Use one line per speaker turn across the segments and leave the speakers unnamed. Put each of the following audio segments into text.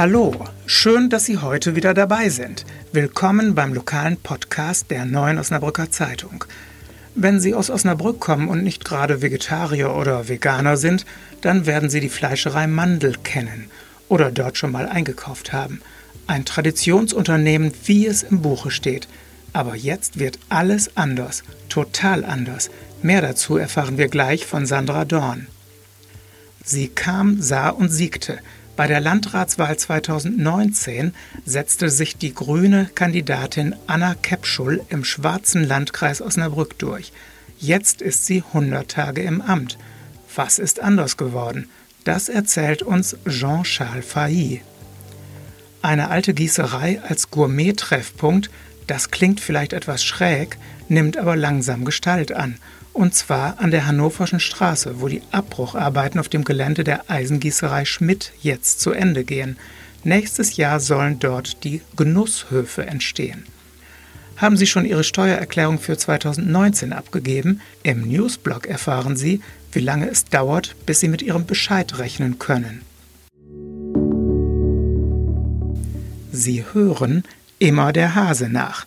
Hallo, schön, dass Sie heute wieder dabei sind. Willkommen beim lokalen Podcast der Neuen Osnabrücker Zeitung. Wenn Sie aus Osnabrück kommen und nicht gerade Vegetarier oder Veganer sind, dann werden Sie die Fleischerei Mandel kennen oder dort schon mal eingekauft haben. Ein Traditionsunternehmen, wie es im Buche steht. Aber jetzt wird alles anders, total anders. Mehr dazu erfahren wir gleich von Sandra Dorn. Sie kam, sah und siegte. Bei der Landratswahl 2019 setzte sich die grüne Kandidatin Anna Kepschul im schwarzen Landkreis Osnabrück durch. Jetzt ist sie 100 Tage im Amt. Was ist anders geworden? Das erzählt uns Jean-Charles Fahy. Eine alte Gießerei als Gourmet-Treffpunkt, das klingt vielleicht etwas schräg, nimmt aber langsam Gestalt an – und zwar an der Hannoverschen Straße, wo die Abbrucharbeiten auf dem Gelände der Eisengießerei Schmidt jetzt zu Ende gehen. Nächstes Jahr sollen dort die Genusshöfe entstehen. Haben Sie schon Ihre Steuererklärung für 2019 abgegeben? Im Newsblog erfahren Sie, wie lange es dauert, bis Sie mit Ihrem Bescheid rechnen können. Sie hören immer der Hase nach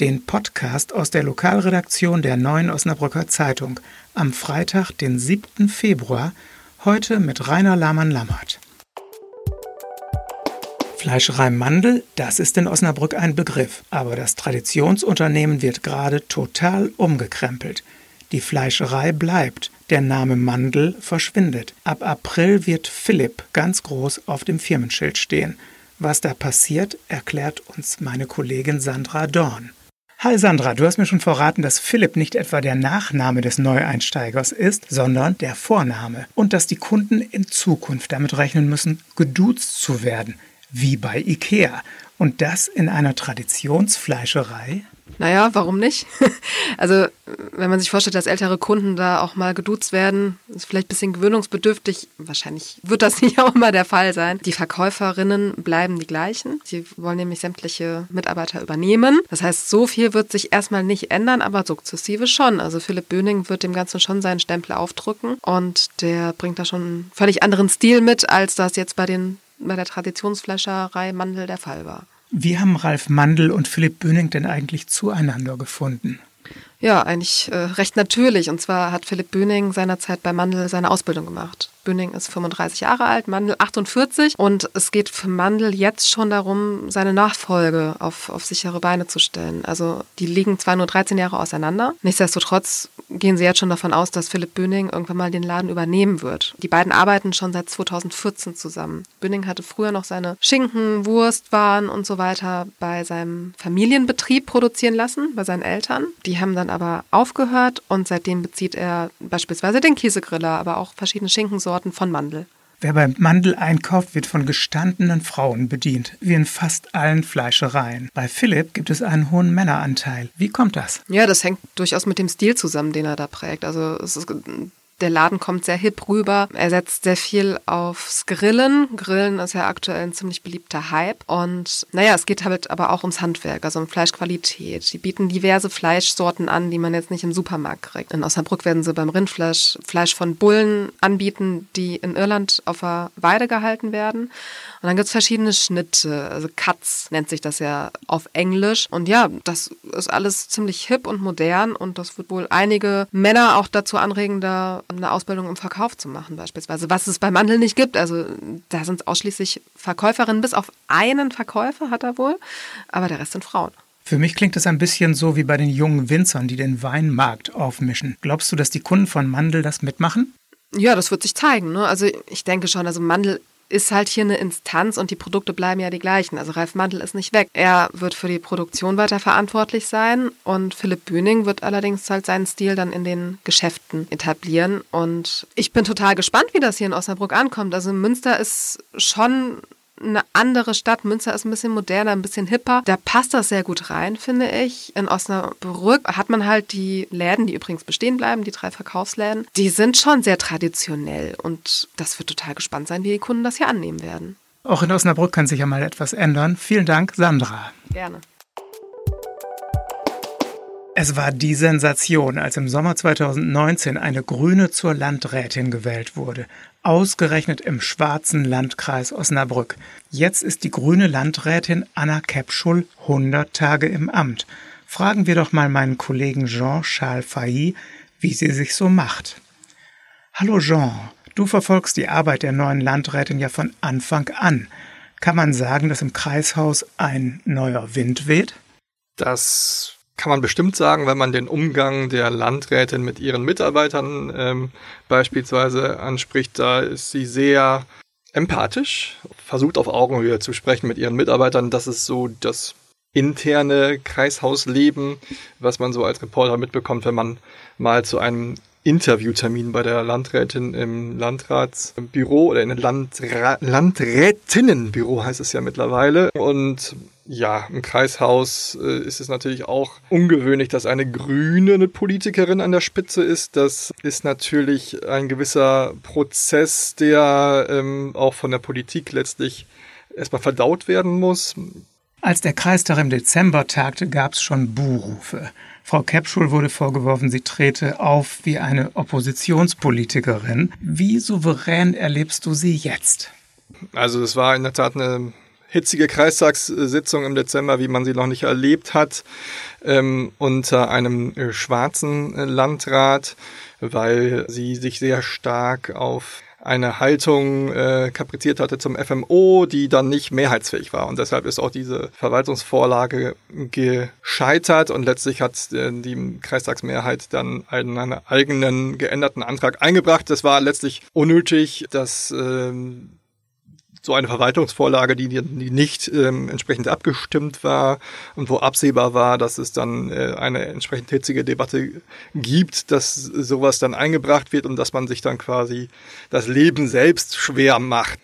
den Podcast aus der Lokalredaktion der Neuen Osnabrücker Zeitung am Freitag, den 7. Februar, heute mit Rainer Lahmann-Lammert. Fleischerei Mandel, das ist in Osnabrück ein Begriff, aber das Traditionsunternehmen wird gerade total umgekrempelt. Die Fleischerei bleibt, der Name Mandel verschwindet. Ab April wird Philipp ganz groß auf dem Firmenschild stehen. Was da passiert, erklärt uns meine Kollegin Sandra Dorn. Hi Sandra, du hast mir schon verraten, dass Philipp nicht etwa der Nachname des Neueinsteigers ist, sondern der Vorname und dass die Kunden in Zukunft damit rechnen müssen, geduzt zu werden, wie bei IKEA. Und das in einer Traditionsfleischerei?
Naja, warum nicht? Also, wenn man sich vorstellt, dass ältere Kunden da auch mal geduzt werden, ist vielleicht ein bisschen gewöhnungsbedürftig. Wahrscheinlich wird das nicht auch immer der Fall sein. Die Verkäuferinnen bleiben die gleichen. Sie wollen nämlich sämtliche Mitarbeiter übernehmen. Das heißt, so viel wird sich erstmal nicht ändern, aber sukzessive schon. Also, Philipp Böning wird dem Ganzen schon seinen Stempel aufdrücken und der bringt da schon einen völlig anderen Stil mit, als das jetzt bei den bei der Traditionsfleischerei Mandel der Fall war.
Wie haben Ralf Mandel und Philipp Böning denn eigentlich zueinander gefunden?
Ja, eigentlich äh, recht natürlich. Und zwar hat Philipp Böning seinerzeit bei Mandel seine Ausbildung gemacht. Böning ist 35 Jahre alt, Mandel 48 und es geht für Mandel jetzt schon darum, seine Nachfolge auf, auf sichere Beine zu stellen. Also die liegen zwar nur 13 Jahre auseinander, nichtsdestotrotz gehen sie jetzt schon davon aus, dass Philipp Böning irgendwann mal den Laden übernehmen wird. Die beiden arbeiten schon seit 2014 zusammen. Böning hatte früher noch seine Schinken, Wurstwaren und so weiter bei seinem Familienbetrieb produzieren lassen, bei seinen Eltern. Die haben dann aber aufgehört und seitdem bezieht er beispielsweise den Käsegriller, aber auch verschiedene Schinkensorten Sorten von Mandel.
Wer beim Mandel einkauft, wird von gestandenen Frauen bedient, wie in fast allen Fleischereien. Bei Philipp gibt es einen hohen Männeranteil. Wie kommt das?
Ja, das hängt durchaus mit dem Stil zusammen, den er da prägt. Also es ist der Laden kommt sehr hip rüber. Er setzt sehr viel aufs Grillen. Grillen ist ja aktuell ein ziemlich beliebter Hype. Und naja, es geht halt aber auch ums Handwerk, also um Fleischqualität. Die bieten diverse Fleischsorten an, die man jetzt nicht im Supermarkt kriegt. In Osnabrück werden sie beim Rindfleisch Fleisch von Bullen anbieten, die in Irland auf der Weide gehalten werden. Und dann gibt es verschiedene Schnitte, also Cuts nennt sich das ja auf Englisch. Und ja, das ist alles ziemlich hip und modern und das wird wohl einige Männer auch dazu anregen, da eine Ausbildung im Verkauf zu machen beispielsweise, was es bei Mandel nicht gibt. Also da sind es ausschließlich Verkäuferinnen, bis auf einen Verkäufer hat er wohl, aber der Rest sind Frauen.
Für mich klingt es ein bisschen so wie bei den jungen Winzern, die den Weinmarkt aufmischen. Glaubst du, dass die Kunden von Mandel das mitmachen?
Ja, das wird sich zeigen. Ne? Also ich denke schon, also Mandel ist halt hier eine Instanz und die Produkte bleiben ja die gleichen. Also Ralf Mandel ist nicht weg. Er wird für die Produktion weiter verantwortlich sein und Philipp Bühning wird allerdings halt seinen Stil dann in den Geschäften etablieren. Und ich bin total gespannt, wie das hier in Osnabrück ankommt. Also Münster ist schon eine andere Stadt. Münster ist ein bisschen moderner, ein bisschen hipper. Da passt das sehr gut rein, finde ich. In Osnabrück hat man halt die Läden, die übrigens bestehen bleiben, die drei Verkaufsläden. Die sind schon sehr traditionell und das wird total gespannt sein, wie die Kunden das hier annehmen werden.
Auch in Osnabrück kann sich ja mal etwas ändern. Vielen Dank, Sandra.
Gerne.
Es war die Sensation, als im Sommer 2019 eine Grüne zur Landrätin gewählt wurde. Ausgerechnet im schwarzen Landkreis Osnabrück. Jetzt ist die grüne Landrätin Anna Kepschul 100 Tage im Amt. Fragen wir doch mal meinen Kollegen Jean-Charles Failly, wie sie sich so macht. Hallo Jean, du verfolgst die Arbeit der neuen Landrätin ja von Anfang an. Kann man sagen, dass im Kreishaus ein neuer Wind weht?
Das kann man bestimmt sagen, wenn man den Umgang der Landrätin mit ihren Mitarbeitern ähm, beispielsweise anspricht. Da ist sie sehr empathisch, versucht auf Augenhöhe zu sprechen mit ihren Mitarbeitern. Das ist so das interne Kreishausleben, was man so als Reporter mitbekommt, wenn man mal zu einem Interviewtermin bei der Landrätin im Landratsbüro oder in einem Landra Landrätinnenbüro heißt es ja mittlerweile. Und ja, im Kreishaus äh, ist es natürlich auch ungewöhnlich, dass eine grüne Politikerin an der Spitze ist. Das ist natürlich ein gewisser Prozess, der ähm, auch von der Politik letztlich erstmal verdaut werden muss.
Als der Kreistag im Dezember tagte, gab es schon Buhrufe. Frau Kepschul wurde vorgeworfen, sie trete auf wie eine Oppositionspolitikerin. Wie souverän erlebst du sie jetzt?
Also es war in der Tat eine hitzige Kreistagssitzung im Dezember, wie man sie noch nicht erlebt hat, ähm, unter einem äh, schwarzen äh, Landrat, weil sie sich sehr stark auf eine Haltung äh, kapriziert hatte zum FMO, die dann nicht mehrheitsfähig war. Und deshalb ist auch diese Verwaltungsvorlage gescheitert und letztlich hat äh, die Kreistagsmehrheit dann einen, einen eigenen geänderten Antrag eingebracht. Das war letztlich unnötig, dass äh, so eine Verwaltungsvorlage, die, die nicht ähm, entsprechend abgestimmt war und wo absehbar war, dass es dann äh, eine entsprechend hitzige Debatte gibt, dass sowas dann eingebracht wird und dass man sich dann quasi das Leben selbst schwer macht.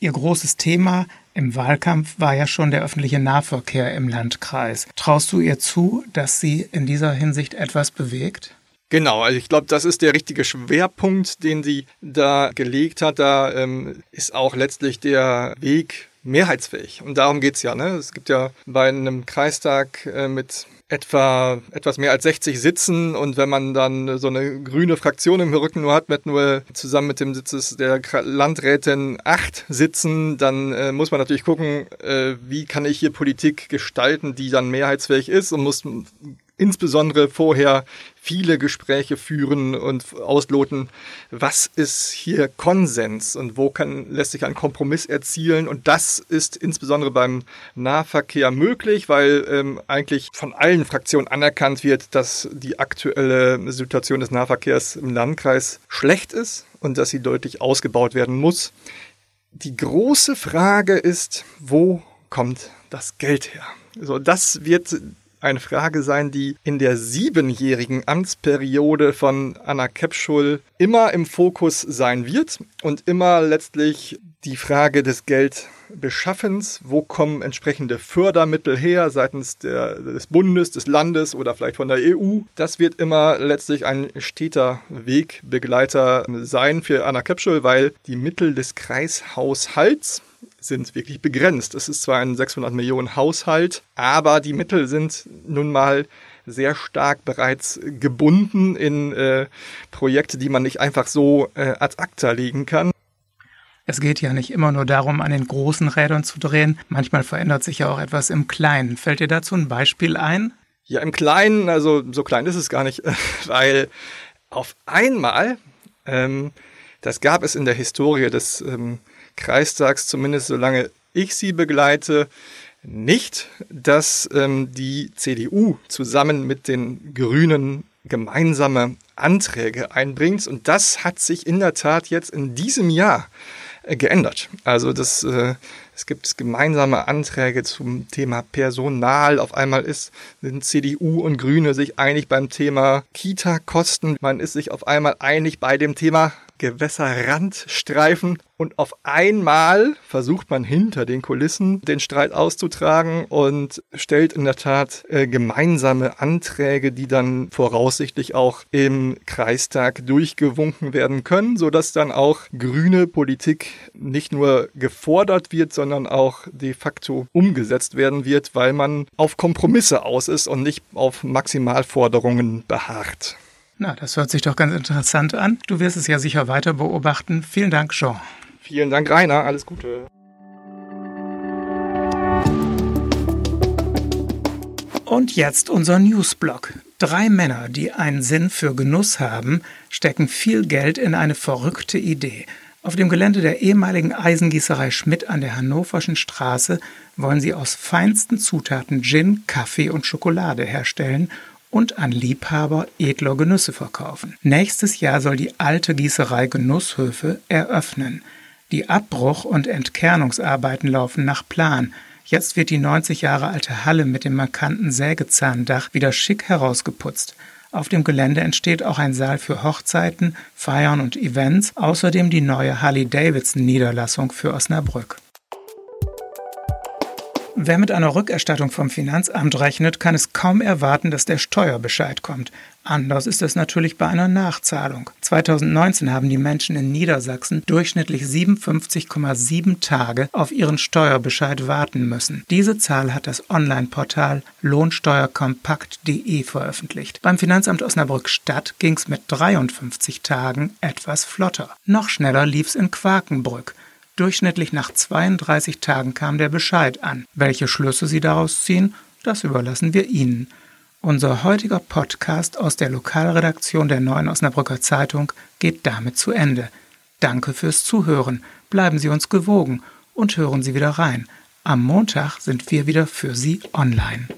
Ihr großes Thema im Wahlkampf war ja schon der öffentliche Nahverkehr im Landkreis. Traust du ihr zu, dass sie in dieser Hinsicht etwas bewegt?
Genau, also ich glaube, das ist der richtige Schwerpunkt, den sie da gelegt hat. Da ähm, ist auch letztlich der Weg mehrheitsfähig. Und darum geht's ja. Ne? Es gibt ja bei einem Kreistag äh, mit etwa etwas mehr als 60 Sitzen und wenn man dann so eine grüne Fraktion im Rücken nur hat, mit nur zusammen mit dem Sitz der Landrätin acht Sitzen, dann äh, muss man natürlich gucken, äh, wie kann ich hier Politik gestalten, die dann mehrheitsfähig ist und muss insbesondere vorher viele Gespräche führen und ausloten, was ist hier Konsens und wo kann, lässt sich ein Kompromiss erzielen. Und das ist insbesondere beim Nahverkehr möglich, weil ähm, eigentlich von allen Fraktionen anerkannt wird, dass die aktuelle Situation des Nahverkehrs im Landkreis schlecht ist und dass sie deutlich ausgebaut werden muss. Die große Frage ist, wo kommt das Geld her? So, das wird eine Frage sein, die in der siebenjährigen Amtsperiode von Anna Kepschul immer im Fokus sein wird und immer letztlich die Frage des Geldbeschaffens, wo kommen entsprechende Fördermittel her seitens der, des Bundes, des Landes oder vielleicht von der EU. Das wird immer letztlich ein steter Wegbegleiter sein für Anna Kepschul, weil die Mittel des Kreishaushalts sind wirklich begrenzt. Es ist zwar ein 600 Millionen Haushalt, aber die Mittel sind nun mal sehr stark bereits gebunden in äh, Projekte, die man nicht einfach so äh, ad acta legen kann.
Es geht ja nicht immer nur darum, an den großen Rädern zu drehen. Manchmal verändert sich ja auch etwas im Kleinen. Fällt dir dazu ein Beispiel ein?
Ja, im Kleinen, also so klein ist es gar nicht, weil auf einmal, ähm, das gab es in der Historie des ähm, Kreistags, zumindest solange ich sie begleite, nicht, dass ähm, die CDU zusammen mit den Grünen gemeinsame Anträge einbringt. Und das hat sich in der Tat jetzt in diesem Jahr äh, geändert. Also das, äh, es gibt gemeinsame Anträge zum Thema Personal. Auf einmal ist, sind CDU und Grüne sich einig beim Thema Kita-Kosten. Man ist sich auf einmal einig bei dem Thema Gewässerrand streifen und auf einmal versucht man hinter den Kulissen den Streit auszutragen und stellt in der Tat äh, gemeinsame Anträge, die dann voraussichtlich auch im Kreistag durchgewunken werden können, sodass dann auch grüne Politik nicht nur gefordert wird, sondern auch de facto umgesetzt werden wird, weil man auf Kompromisse aus ist und nicht auf Maximalforderungen beharrt.
Na, das hört sich doch ganz interessant an. Du wirst es ja sicher weiter beobachten. Vielen Dank, Jean.
Vielen Dank, Rainer. Alles Gute.
Und jetzt unser Newsblog. Drei Männer, die einen Sinn für Genuss haben, stecken viel Geld in eine verrückte Idee. Auf dem Gelände der ehemaligen Eisengießerei Schmidt an der Hannoverschen Straße wollen sie aus feinsten Zutaten Gin, Kaffee und Schokolade herstellen und an Liebhaber edler Genüsse verkaufen. Nächstes Jahr soll die alte Gießerei Genusshöfe eröffnen. Die Abbruch- und Entkernungsarbeiten laufen nach Plan. Jetzt wird die 90 Jahre alte Halle mit dem markanten Sägezahndach wieder schick herausgeputzt. Auf dem Gelände entsteht auch ein Saal für Hochzeiten, Feiern und Events, außerdem die neue Harley-Davidson-Niederlassung für Osnabrück. Wer mit einer Rückerstattung vom Finanzamt rechnet, kann es kaum erwarten, dass der Steuerbescheid kommt. Anders ist es natürlich bei einer Nachzahlung. 2019 haben die Menschen in Niedersachsen durchschnittlich 57,7 Tage auf ihren Steuerbescheid warten müssen. Diese Zahl hat das Online-Portal lohnsteuerkompakt.de veröffentlicht. Beim Finanzamt Osnabrück Stadt ging es mit 53 Tagen etwas flotter. Noch schneller lief es in Quakenbrück. Durchschnittlich nach 32 Tagen kam der Bescheid an. Welche Schlüsse Sie daraus ziehen, das überlassen wir Ihnen. Unser heutiger Podcast aus der Lokalredaktion der Neuen Osnabrücker Zeitung geht damit zu Ende. Danke fürs Zuhören. Bleiben Sie uns gewogen und hören Sie wieder rein. Am Montag sind wir wieder für Sie online.